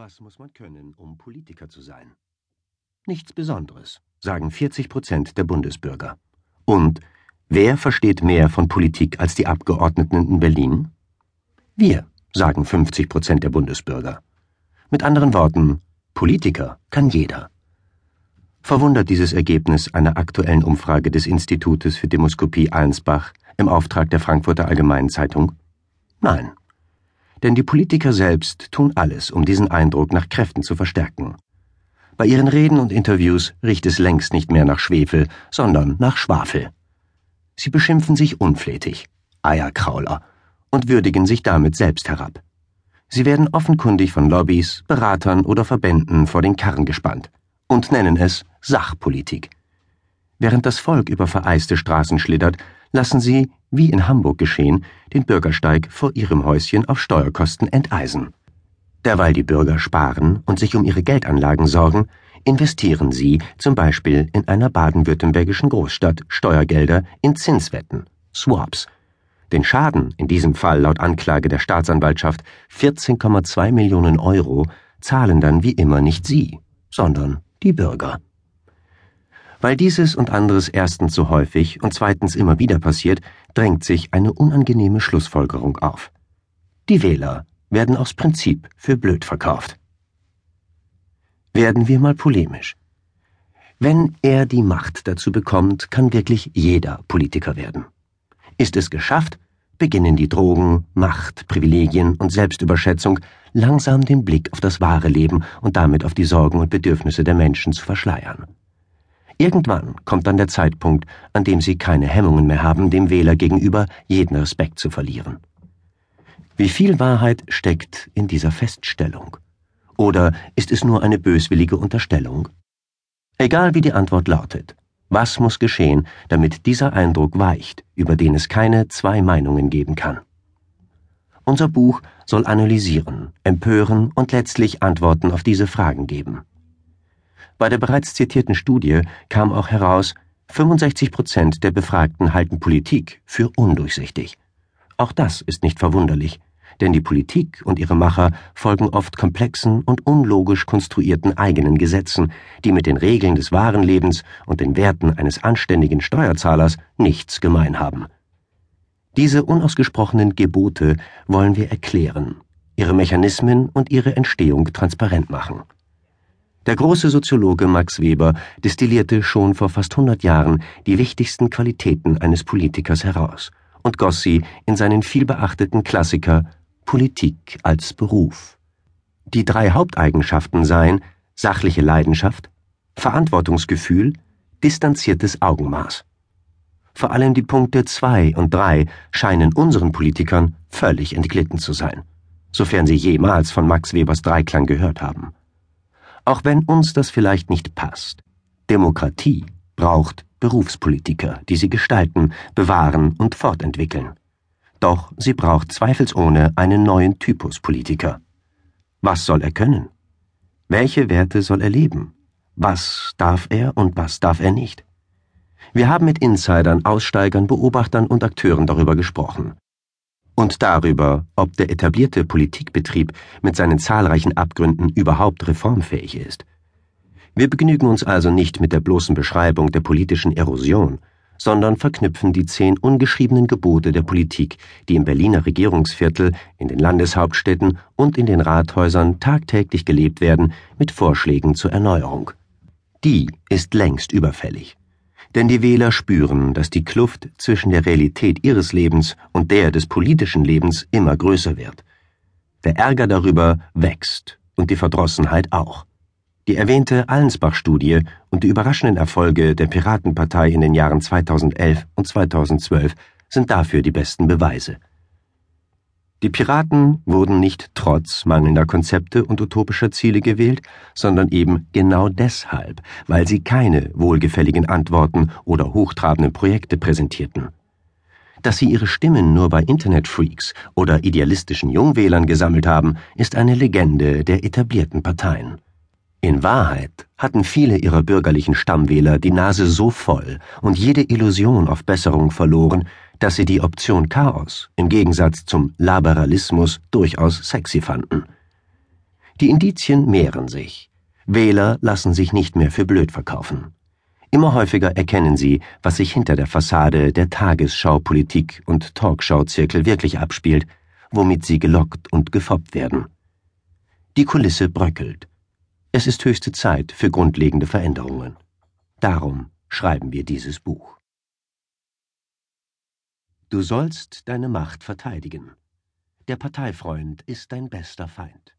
Was muss man können, um Politiker zu sein? Nichts Besonderes, sagen 40 Prozent der Bundesbürger. Und wer versteht mehr von Politik als die Abgeordneten in Berlin? Wir, sagen 50 Prozent der Bundesbürger. Mit anderen Worten, Politiker kann jeder. Verwundert dieses Ergebnis einer aktuellen Umfrage des Institutes für Demoskopie Allensbach im Auftrag der Frankfurter Allgemeinen Zeitung? Nein. Denn die Politiker selbst tun alles, um diesen Eindruck nach Kräften zu verstärken. Bei ihren Reden und Interviews riecht es längst nicht mehr nach Schwefel, sondern nach Schwafel. Sie beschimpfen sich unflätig, Eierkrauler, und würdigen sich damit selbst herab. Sie werden offenkundig von Lobbys, Beratern oder Verbänden vor den Karren gespannt und nennen es Sachpolitik. Während das Volk über vereiste Straßen schlittert, lassen sie, wie in Hamburg geschehen, den Bürgersteig vor ihrem Häuschen auf Steuerkosten enteisen. Derweil die Bürger sparen und sich um ihre Geldanlagen sorgen, investieren sie zum Beispiel in einer baden-württembergischen Großstadt Steuergelder in Zinswetten, Swaps. Den Schaden, in diesem Fall laut Anklage der Staatsanwaltschaft 14,2 Millionen Euro, zahlen dann wie immer nicht sie, sondern die Bürger. Weil dieses und anderes erstens so häufig und zweitens immer wieder passiert, drängt sich eine unangenehme Schlussfolgerung auf. Die Wähler werden aus Prinzip für blöd verkauft. Werden wir mal polemisch. Wenn er die Macht dazu bekommt, kann wirklich jeder Politiker werden. Ist es geschafft, beginnen die Drogen, Macht, Privilegien und Selbstüberschätzung langsam den Blick auf das wahre Leben und damit auf die Sorgen und Bedürfnisse der Menschen zu verschleiern. Irgendwann kommt dann der Zeitpunkt, an dem sie keine Hemmungen mehr haben, dem Wähler gegenüber jeden Respekt zu verlieren. Wie viel Wahrheit steckt in dieser Feststellung? Oder ist es nur eine böswillige Unterstellung? Egal wie die Antwort lautet, was muss geschehen, damit dieser Eindruck weicht, über den es keine zwei Meinungen geben kann? Unser Buch soll analysieren, empören und letztlich Antworten auf diese Fragen geben. Bei der bereits zitierten Studie kam auch heraus, 65 Prozent der Befragten halten Politik für undurchsichtig. Auch das ist nicht verwunderlich, denn die Politik und ihre Macher folgen oft komplexen und unlogisch konstruierten eigenen Gesetzen, die mit den Regeln des wahren Lebens und den Werten eines anständigen Steuerzahlers nichts gemein haben. Diese unausgesprochenen Gebote wollen wir erklären, ihre Mechanismen und ihre Entstehung transparent machen. Der große Soziologe Max Weber destillierte schon vor fast 100 Jahren die wichtigsten Qualitäten eines Politikers heraus und goss sie in seinen vielbeachteten Klassiker Politik als Beruf. Die drei Haupteigenschaften seien sachliche Leidenschaft, Verantwortungsgefühl, distanziertes Augenmaß. Vor allem die Punkte 2 und 3 scheinen unseren Politikern völlig entglitten zu sein, sofern sie jemals von Max Webers Dreiklang gehört haben auch wenn uns das vielleicht nicht passt. Demokratie braucht Berufspolitiker, die sie gestalten, bewahren und fortentwickeln. Doch sie braucht zweifelsohne einen neuen Typus Politiker. Was soll er können? Welche Werte soll er leben? Was darf er und was darf er nicht? Wir haben mit Insidern, Aussteigern, Beobachtern und Akteuren darüber gesprochen und darüber, ob der etablierte Politikbetrieb mit seinen zahlreichen Abgründen überhaupt reformfähig ist. Wir begnügen uns also nicht mit der bloßen Beschreibung der politischen Erosion, sondern verknüpfen die zehn ungeschriebenen Gebote der Politik, die im Berliner Regierungsviertel, in den Landeshauptstädten und in den Rathäusern tagtäglich gelebt werden, mit Vorschlägen zur Erneuerung. Die ist längst überfällig denn die Wähler spüren, dass die Kluft zwischen der Realität ihres Lebens und der des politischen Lebens immer größer wird. Der Ärger darüber wächst und die Verdrossenheit auch. Die erwähnte Allensbach-Studie und die überraschenden Erfolge der Piratenpartei in den Jahren 2011 und 2012 sind dafür die besten Beweise. Die Piraten wurden nicht trotz mangelnder Konzepte und utopischer Ziele gewählt, sondern eben genau deshalb, weil sie keine wohlgefälligen Antworten oder hochtrabenden Projekte präsentierten. Dass sie ihre Stimmen nur bei Internetfreaks oder idealistischen Jungwählern gesammelt haben, ist eine Legende der etablierten Parteien. In Wahrheit hatten viele ihrer bürgerlichen Stammwähler die Nase so voll und jede Illusion auf Besserung verloren, dass sie die Option Chaos im Gegensatz zum Laberalismus durchaus sexy fanden. Die Indizien mehren sich. Wähler lassen sich nicht mehr für blöd verkaufen. Immer häufiger erkennen sie, was sich hinter der Fassade der Tagesschaupolitik und Talkshow-Zirkel wirklich abspielt, womit sie gelockt und gefoppt werden. Die Kulisse bröckelt. Es ist höchste Zeit für grundlegende Veränderungen. Darum schreiben wir dieses Buch. Du sollst deine Macht verteidigen. Der Parteifreund ist dein bester Feind.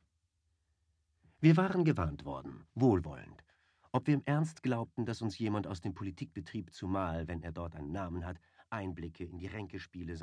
Wir waren gewarnt worden, wohlwollend. Ob wir im Ernst glaubten, dass uns jemand aus dem Politikbetrieb, zumal wenn er dort einen Namen hat, Einblicke in die Ränkespiele